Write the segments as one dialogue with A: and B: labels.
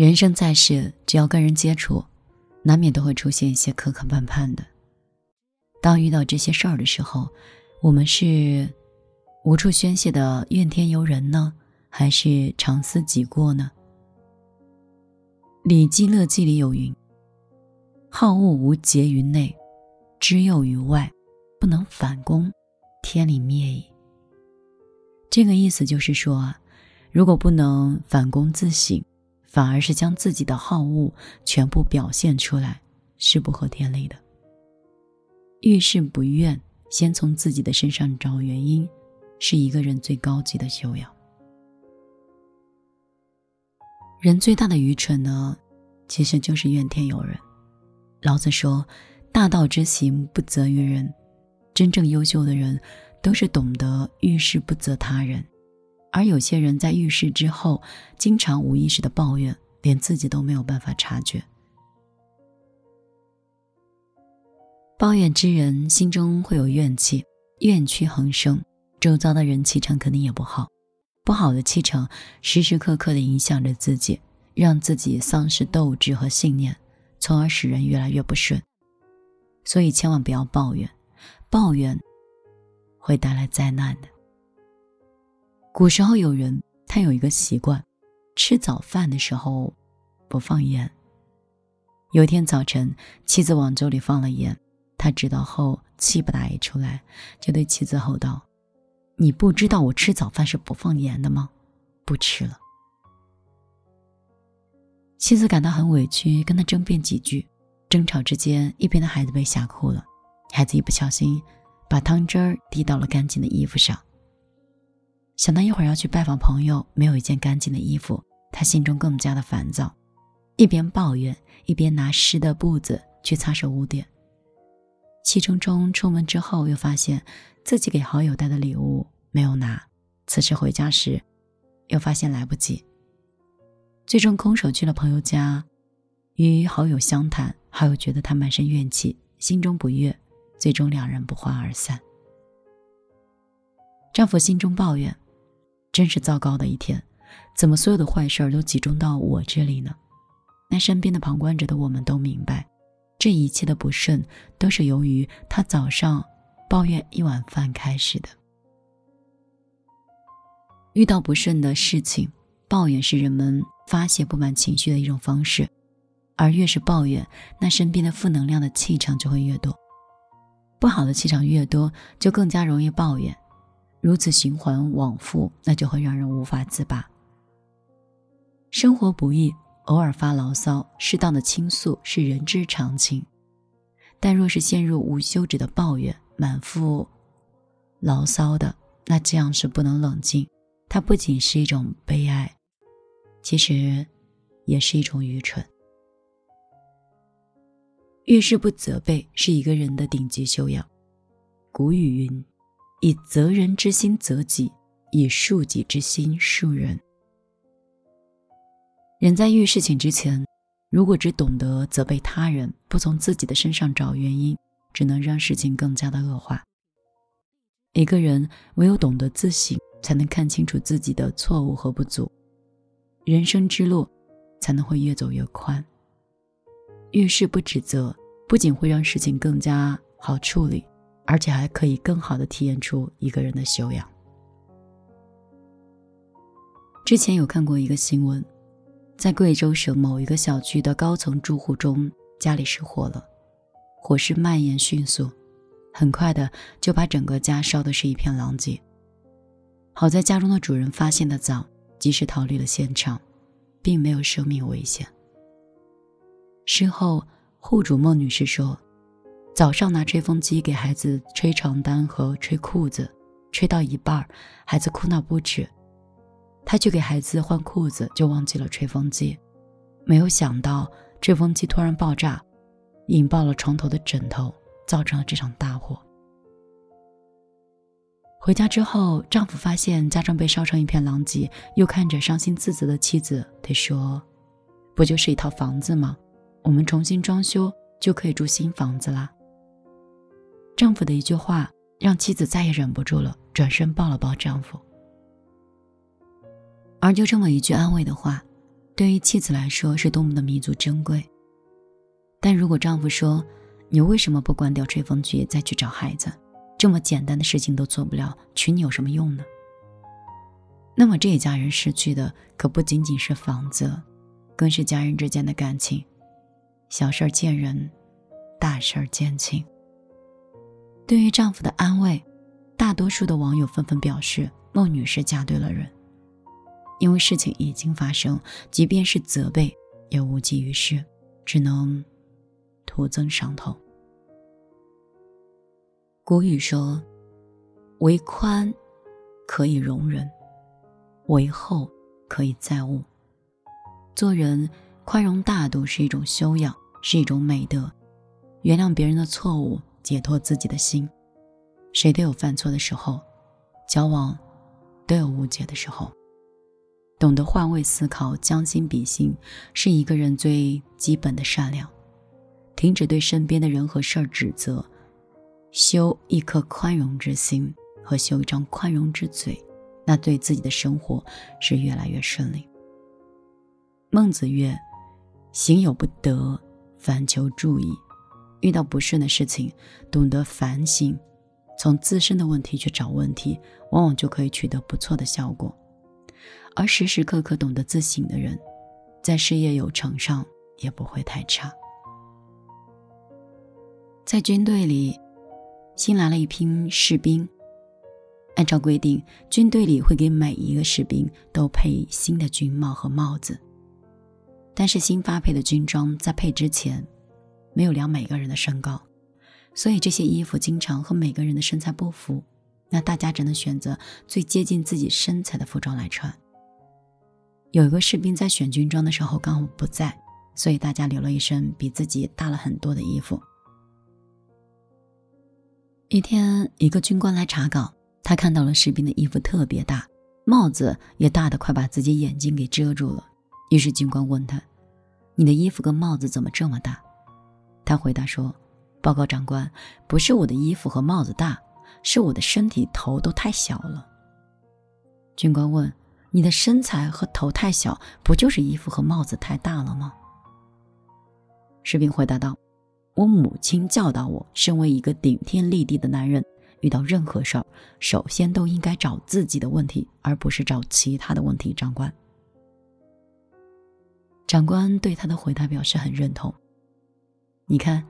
A: 人生在世，只要跟人接触，难免都会出现一些磕磕绊绊的。当遇到这些事儿的时候，我们是无处宣泄的怨天尤人呢，还是长思己过呢？《礼记乐记》里有云：“好恶无节于内，知诱于外，不能反攻，天理灭矣。”这个意思就是说啊，如果不能反躬自省。反而是将自己的好恶全部表现出来，是不合天理的。遇事不怨，先从自己的身上找原因，是一个人最高级的修养。人最大的愚蠢呢，其实就是怨天尤人。老子说：“大道之行，不责于人。”真正优秀的人，都是懂得遇事不责他人。而有些人在遇事之后，经常无意识的抱怨，连自己都没有办法察觉。抱怨之人心中会有怨气，怨气横生，周遭的人气场肯定也不好。不好的气场时时刻刻的影响着自己，让自己丧失斗志和信念，从而使人越来越不顺。所以千万不要抱怨，抱怨会带来灾难的。古时候有人，他有一个习惯，吃早饭的时候不放盐。有一天早晨，妻子往粥里放了盐，他知道后气不打一处来，就对妻子吼道：“你不知道我吃早饭是不放盐的吗？不吃了。”妻子感到很委屈，跟他争辩几句，争吵之间，一边的孩子被吓哭了，孩子一不小心把汤汁儿滴到了干净的衣服上。想到一会儿要去拜访朋友，没有一件干净的衣服，他心中更加的烦躁，一边抱怨，一边拿湿的布子去擦拭污点。气冲冲出门之后，又发现自己给好友带的礼物没有拿，此时回家时，又发现来不及。最终空手去了朋友家，与好友相谈，好友觉得他满身怨气，心中不悦，最终两人不欢而散。丈夫心中抱怨。真是糟糕的一天，怎么所有的坏事儿都集中到我这里呢？那身边的旁观者的我们都明白，这一切的不顺都是由于他早上抱怨一碗饭开始的。遇到不顺的事情，抱怨是人们发泄不满情绪的一种方式，而越是抱怨，那身边的负能量的气场就会越多，不好的气场越多，就更加容易抱怨。如此循环往复，那就会让人无法自拔。生活不易，偶尔发牢骚，适当的倾诉是人之常情。但若是陷入无休止的抱怨，满腹牢骚的，那这样是不能冷静。它不仅是一种悲哀，其实也是一种愚蠢。遇事不责备，是一个人的顶级修养。古语云。以责人之心责己，以恕己之心恕人。人在遇事情之前，如果只懂得责备他人，不从自己的身上找原因，只能让事情更加的恶化。一个人唯有懂得自省，才能看清楚自己的错误和不足，人生之路才能会越走越宽。遇事不指责，不仅会让事情更加好处理。而且还可以更好的体验出一个人的修养。之前有看过一个新闻，在贵州省某一个小区的高层住户中，家里失火了，火势蔓延迅速，很快的就把整个家烧的是一片狼藉。好在家中的主人发现的早，及时逃离了现场，并没有生命危险。事后，户主孟女士说。早上拿吹风机给孩子吹床单和吹裤子，吹到一半，孩子哭闹不止，他去给孩子换裤子，就忘记了吹风机。没有想到吹风机突然爆炸，引爆了床头的枕头，造成了这场大火。回家之后，丈夫发现家中被烧成一片狼藉，又看着伤心自责的妻子，他说：“不就是一套房子吗？我们重新装修就可以住新房子啦。”丈夫的一句话让妻子再也忍不住了，转身抱了抱丈夫。而就这么一句安慰的话，对于妻子来说是多么的弥足珍贵。但如果丈夫说：“你为什么不关掉吹风机再去找孩子？这么简单的事情都做不了，娶你有什么用呢？”那么这一家人失去的可不仅仅是房子，更是家人之间的感情。小事见人，大事见情。对于丈夫的安慰，大多数的网友纷纷表示：“孟女士嫁对了人。”因为事情已经发生，即便是责备也无济于事，只能。徒增伤痛。古语说：“为宽可以容人，为厚可以载物。”做人宽容大度是一种修养，是一种美德。原谅别人的错误，解脱自己的心。谁都有犯错的时候，交往都有误解的时候。懂得换位思考，将心比心，是一个人最基本的善良。停止对身边的人和事儿指责，修一颗宽容之心和修一张宽容之嘴，那对自己的生活是越来越顺利。孟子曰：“行有不得，反求诸己。”遇到不顺的事情，懂得反省，从自身的问题去找问题，往往就可以取得不错的效果。而时时刻刻懂得自省的人，在事业有成上也不会太差。在军队里，新来了一批士兵。按照规定，军队里会给每一个士兵都配新的军帽和帽子。但是新发配的军装在配之前，没有量每个人的身高，所以这些衣服经常和每个人的身材不符。那大家只能选择最接近自己身材的服装来穿。有一个士兵在选军装的时候刚好不在，所以大家留了一身比自己大了很多的衣服。一天，一个军官来查岗，他看到了士兵的衣服特别大，帽子也大的快把自己眼睛给遮住了。于是军官问他：“你的衣服跟帽子怎么这么大？”他回答说：“报告长官，不是我的衣服和帽子大，是我的身体头都太小了。”军官问：“你的身材和头太小，不就是衣服和帽子太大了吗？”士兵回答道。我母亲教导我，身为一个顶天立地的男人，遇到任何事儿，首先都应该找自己的问题，而不是找其他的问题。长官，长官对他的回答表示很认同。你看，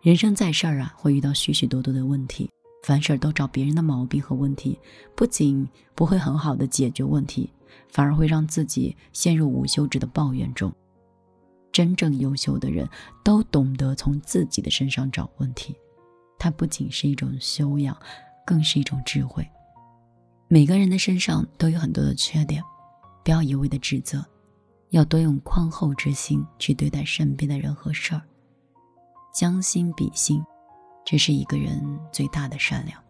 A: 人生在世啊，会遇到许许多多的问题，凡事都找别人的毛病和问题，不仅不会很好的解决问题，反而会让自己陷入无休止的抱怨中。真正优秀的人都懂得从自己的身上找问题，它不仅是一种修养，更是一种智慧。每个人的身上都有很多的缺点，不要一味的指责，要多用宽厚之心去对待身边的人和事儿。将心比心，这是一个人最大的善良。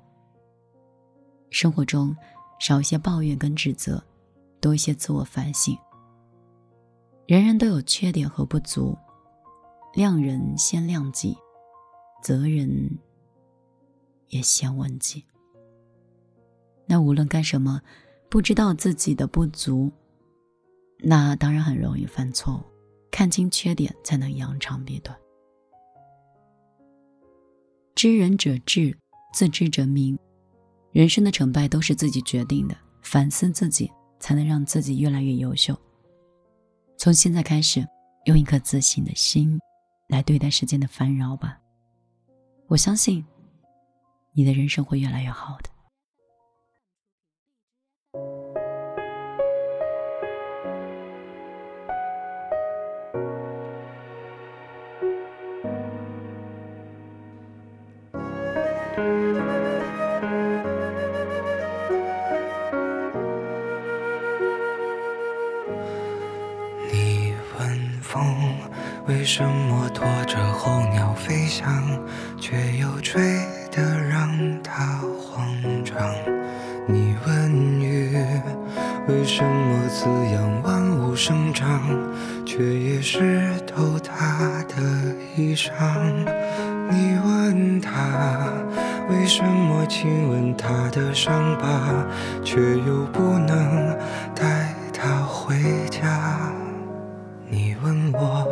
A: 生活中少一些抱怨跟指责，多一些自我反省。人人都有缺点和不足，谅人先谅己，责人也先问己。那无论干什么，不知道自己的不足，那当然很容易犯错误。看清缺点，才能扬长避短。知人者智，自知者明。人生的成败都是自己决定的，反思自己，才能让自己越来越优秀。从现在开始，用一颗自信的心来对待世间的烦扰吧。我相信，你的人生会越来越好的。
B: 为什么拖着候鸟飞翔，却又吹得让它慌张？你问雨，为什么滋养万物生长，却也湿透它的衣裳？你问他为什么亲吻他的伤疤，却又不能带他回家，你问我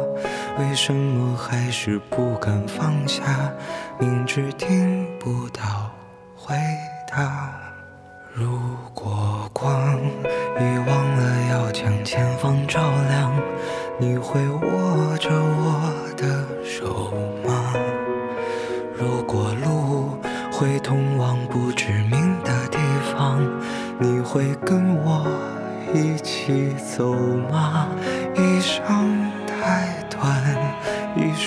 B: 为什么还是不敢放下，明知听不到回。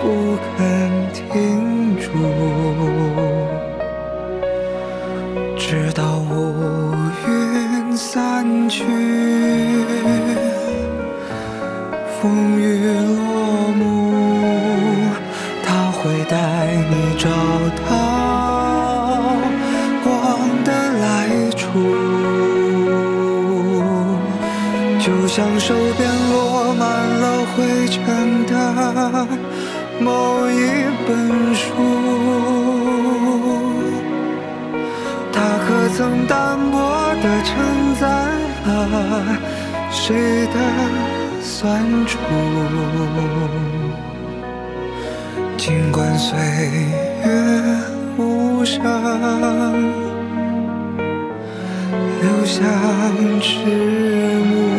B: 不肯停住？直到乌云散去，风雨落幕，他会带你找到光的来处，就像手边落满了灰尘的某一本书。它可曾单薄地承载了谁的酸楚？尽管岁月无声，留下迟暮，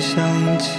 B: 想起